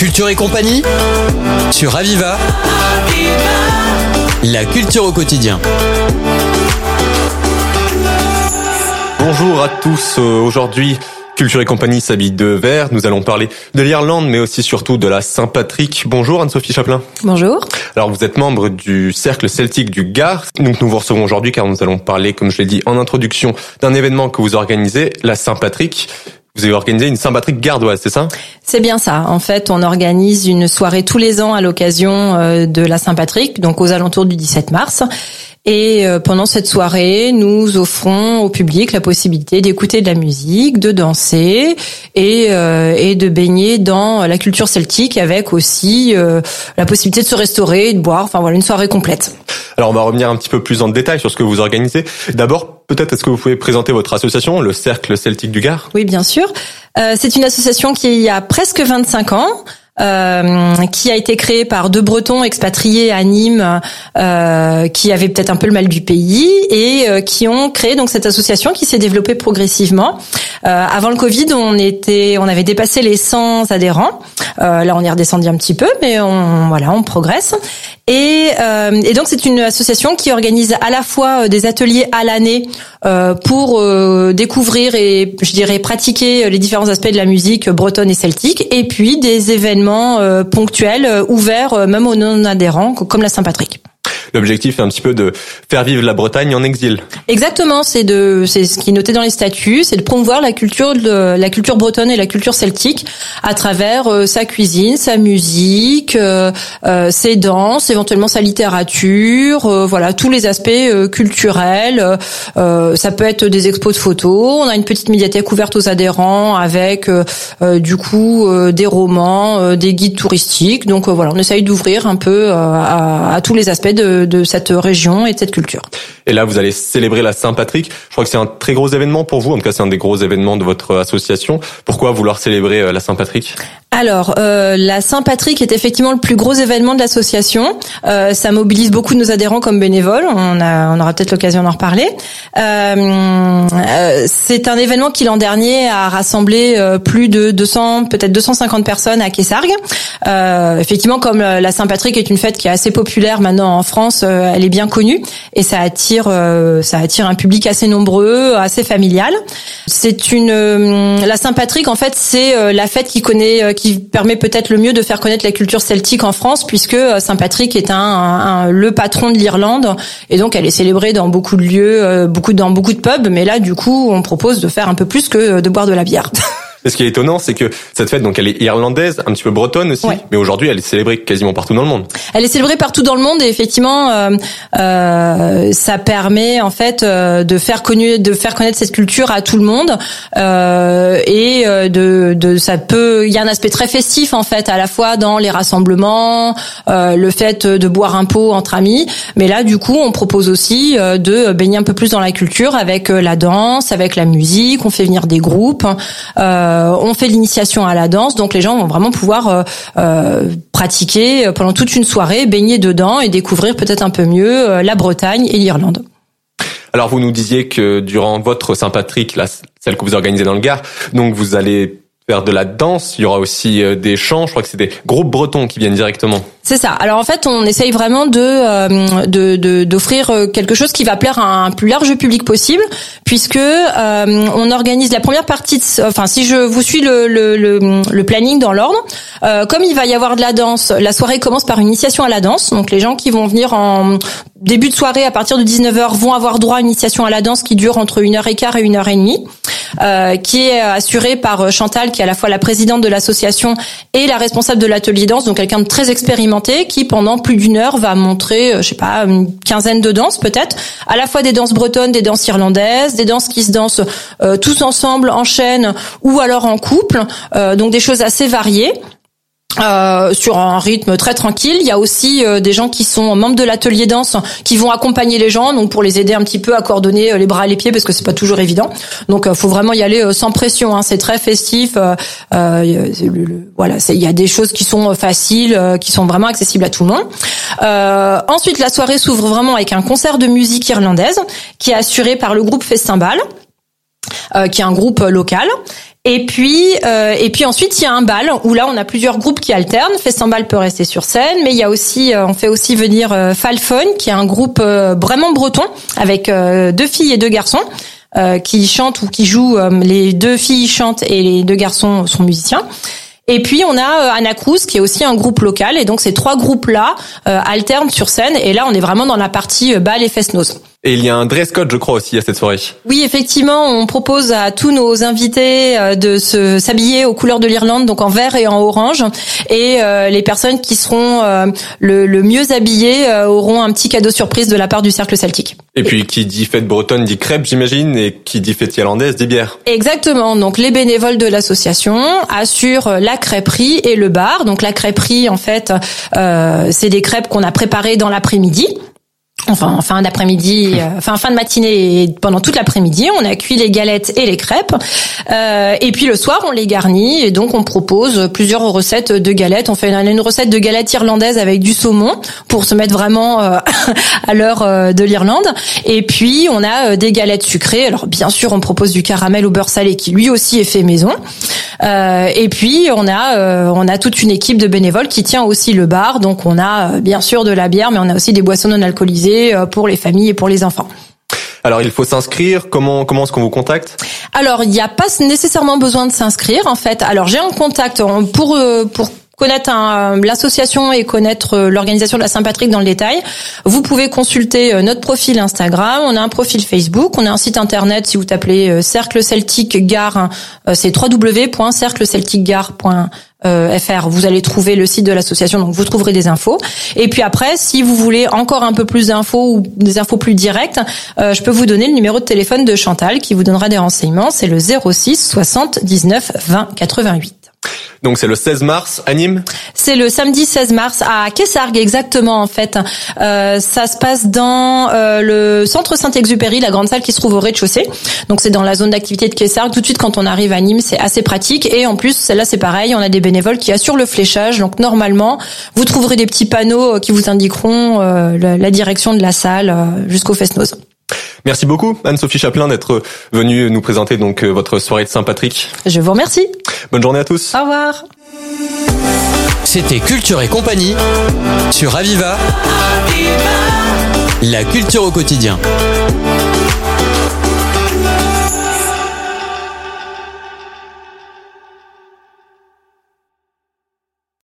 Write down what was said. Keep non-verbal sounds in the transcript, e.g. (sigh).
Culture et compagnie sur Aviva. La culture au quotidien. Bonjour à tous. Euh, Aujourd'hui, Culture et compagnie s'habille de vert. Nous allons parler de l'Irlande, mais aussi surtout de la Saint-Patrick. Bonjour Anne-Sophie Chaplin. Bonjour. Alors vous êtes membre du cercle celtique du Gard. Donc nous vous recevons aujourd'hui car nous allons parler, comme je l'ai dit en introduction, d'un événement que vous organisez, la Saint-Patrick. Vous avez organisé une Saint-Patrick gardoise, c'est ça? C'est bien ça. En fait, on organise une soirée tous les ans à l'occasion euh, de la Saint-Patrick, donc aux alentours du 17 mars. Et euh, pendant cette soirée, nous offrons au public la possibilité d'écouter de la musique, de danser et, euh, et de baigner dans la culture celtique avec aussi la possibilité de se restaurer et de boire. Enfin voilà, une soirée complète. Alors on va revenir un petit peu plus en détail sur ce que vous organisez. D'abord, peut-être est-ce que vous pouvez présenter votre association, le Cercle Celtique du Gard? Oui, bien sûr. Euh, c'est une association qui a presque 25 ans. Euh, qui a été créée par deux Bretons expatriés à Nîmes, euh, qui avaient peut-être un peu le mal du pays et euh, qui ont créé donc cette association qui s'est développée progressivement. Avant le Covid, on était, on avait dépassé les 100 adhérents. là, on est redescendu un petit peu, mais on voilà, on progresse. Et, et donc c'est une association qui organise à la fois des ateliers à l'année pour découvrir et je dirais pratiquer les différents aspects de la musique bretonne et celtique, et puis des événements euh, ponctuels, euh, ouverts euh, même aux non-adhérents, comme la Saint-Patrick. L'objectif est un petit peu de faire vivre la Bretagne en exil. Exactement, c'est de, c'est ce qui est noté dans les statuts, c'est de promouvoir la culture, de, la culture bretonne et la culture celtique à travers sa cuisine, sa musique, euh, ses danses, éventuellement sa littérature, voilà tous les aspects culturels. ça peut être des expos de photos. On a une petite médiathèque ouverte aux adhérents avec du coup des romans, des guides touristiques. Donc voilà, on essaye d'ouvrir un peu à, à tous les aspects de de, cette région et de cette culture. Et là, vous allez célébrer la Saint-Patrick. Je crois que c'est un très gros événement pour vous. En tout cas, c'est un des gros événements de votre association. Pourquoi vouloir célébrer euh, la Saint-Patrick? Alors, euh, la Saint-Patrick est effectivement le plus gros événement de l'association. Euh, ça mobilise beaucoup de nos adhérents comme bénévoles. On, a, on aura peut-être l'occasion d'en reparler. Euh, euh c'est un événement qui l'an dernier a rassemblé euh, plus de 200, peut-être 250 personnes à Kessargues. effectivement, comme la Saint-Patrick est une fête qui est assez populaire maintenant en France, elle est bien connue et ça attire, ça attire un public assez nombreux, assez familial. C'est une, la Saint-Patrick en fait, c'est la fête qui connaît qui permet peut-être le mieux de faire connaître la culture celtique en France, puisque euh, Saint-Patrick est un, le patron de l'Irlande, et donc elle est célébrée dans beaucoup de lieux, euh, beaucoup dans beaucoup de pubs. Mais là, du coup, on propose de faire un peu plus que de boire de la bière. (laughs) ce qui est étonnant, c'est que cette fête, donc, elle est irlandaise, un petit peu bretonne aussi, mais aujourd'hui, elle est célébrée quasiment partout dans le monde. Elle est célébrée partout dans le monde et effectivement, euh, euh, ça permet en fait euh, de faire connu, de faire connaître cette culture à tout le monde euh, et euh, de, de, ça peut, il y a un aspect très festif en fait, à la fois dans les rassemblements, le fait de boire un pot entre amis, mais là, du coup, on propose aussi de baigner un peu plus dans la culture avec la danse, avec la musique, on fait venir des groupes. Euh, euh, on fait l'initiation à la danse, donc les gens vont vraiment pouvoir euh, euh, pratiquer pendant toute une soirée, baigner dedans et découvrir peut-être un peu mieux la Bretagne et l'Irlande. Alors vous nous disiez que durant votre Saint-Patrick, celle que vous organisez dans le Gard, donc vous allez de la danse, il y aura aussi euh, des chants, je crois que c'est des groupes bretons qui viennent directement. C'est ça. Alors en fait, on essaye vraiment de euh, d'offrir euh, quelque chose qui va plaire à un plus large public possible, puisque euh, on organise la première partie. De, enfin, si je vous suis le le, le, planning dans l'ordre, euh, comme il va y avoir de la danse, la soirée commence par une initiation à la danse. Donc les gens qui vont venir en début de soirée à partir de 19h vont avoir droit à une initiation à la danse qui dure entre 1h15 et 1h30 euh, qui est assurée par Chantal, qui est à la fois la présidente de l'association et la responsable de l'atelier danse, donc quelqu'un de très expérimenté qui pendant plus d'une heure va montrer, euh, je sais pas, une quinzaine de danses peut-être, à la fois des danses bretonnes, des danses irlandaises, des danses qui se dansent euh, tous ensemble en chaîne ou alors en couple, euh, donc des choses assez variées. Euh, sur un rythme très tranquille. Il y a aussi euh, des gens qui sont membres de l'atelier danse qui vont accompagner les gens, donc pour les aider un petit peu à coordonner euh, les bras et les pieds parce que c'est pas toujours évident. Donc il faut vraiment y aller sans pression. Hein. C'est très festif. voilà, il y a des choses qui sont faciles, qui sont vraiment accessibles à tout le monde. ensuite, la soirée s'ouvre vraiment avec un concert de musique irlandaise qui est assuré par le groupe Festin Ball. qui est un groupe local Et puis, euh, et puis ensuite, il y a un bal où là, on a plusieurs groupes qui alternent. Festambal peut rester sur scène, mais il y a aussi, euh, on fait aussi venir euh, Falfon, qui est un groupe euh, vraiment breton avec euh, deux filles et deux garçons euh, qui chantent ou qui jouent. euh, les deux filles chantent et les deux garçons sont musiciens. Et puis on a euh, Anna Cruz qui est aussi un groupe local et donc ces trois groupes là alternent sur scène et là on est vraiment dans la partie euh, bal et fest-noz. Et il y a un dress code, je crois, aussi à cette soirée. Oui, effectivement, on propose à tous nos invités euh, de se s'habiller aux couleurs de l'Irlande, donc en vert et en orange. Et euh, les personnes qui seront euh, le, le mieux habillées euh, auront un petit cadeau surprise de la part du Cercle Celtique. Et puis, qui dit fête bretonne dit crêpe, j'imagine, et qui dit fête irlandaise dit bière. Exactement. Donc les bénévoles de l'association assurent la crêperie et le bar. Donc la crêperie, en fait, euh, c'est des crêpes qu'on a préparées dans l'après-midi. Enfin, en fin d'après-midi, euh, enfin fin de matinée et pendant toute l'après-midi, on a cuit les galettes et les crêpes. Euh, et puis le soir, on les garnit et donc on propose plusieurs recettes de galettes. On fait une, une recette de galettes irlandaises avec du saumon pour se mettre vraiment euh, (laughs) à l'heure euh, de l'Irlande. Et puis on a euh, des galettes sucrées. Alors bien sûr, on propose du caramel au beurre salé qui lui aussi est fait maison. Euh, et puis on a euh, on a toute une équipe de bénévoles qui tient aussi le bar. Donc on a euh, bien sûr de la bière, mais on a aussi des boissons non alcoolisées euh, pour les familles et pour les enfants. Alors, il faut s'inscrire. Comment, comment est-ce qu'on vous contacte? Alors, il n'y a pas nécessairement besoin de s'inscrire en fait. Alors, j'ai un contact pour euh, pour connaître un- l'association et connaître euh, l'organisation de la Saint-Patrick dans le détail, vous pouvez consulter euh, notre profil Instagram, on a un profil Facebook, on a un site internet si vous tapez euh, Cercle Celtique Gare, euh, c'est www.cerclecelticgare.fr. Vous allez trouver le site de l'association, donc vous trouverez des infos. Et puis après, si vous voulez encore un peu plus d'infos ou des infos plus directes, euh, je peux vous donner le numéro de téléphone de Chantal qui vous donnera des renseignements. C'est le 06 79 20 88. Donc, c'est le 16 mars à Nîmes. C'est le samedi 16 mars à Kessargues exactement en fait. Euh, ça se passe dans euh, le centre Saint-Exupéry, la grande salle qui se trouve au rez-de-chaussée. Donc c'est dans la zone d'activité de Kessargues. Tout de suite quand on arrive à Nîmes, c'est assez pratique et en plus celle-là c'est pareil, on a des bénévoles qui assurent le fléchage. Donc normalement, vous trouverez des petits panneaux euh, qui vous indiqueront euh, la, direction de la salle euh, jusqu'au Fest-Noz. Merci beaucoup, Anne-Sophie Chaplin, d'être venue nous présenter donc euh, votre soirée de Saint-Patrick. Je vous remercie. Bonne journée à tous. Au revoir. C'était Culture et compagnie sur Aviva. La culture au quotidien.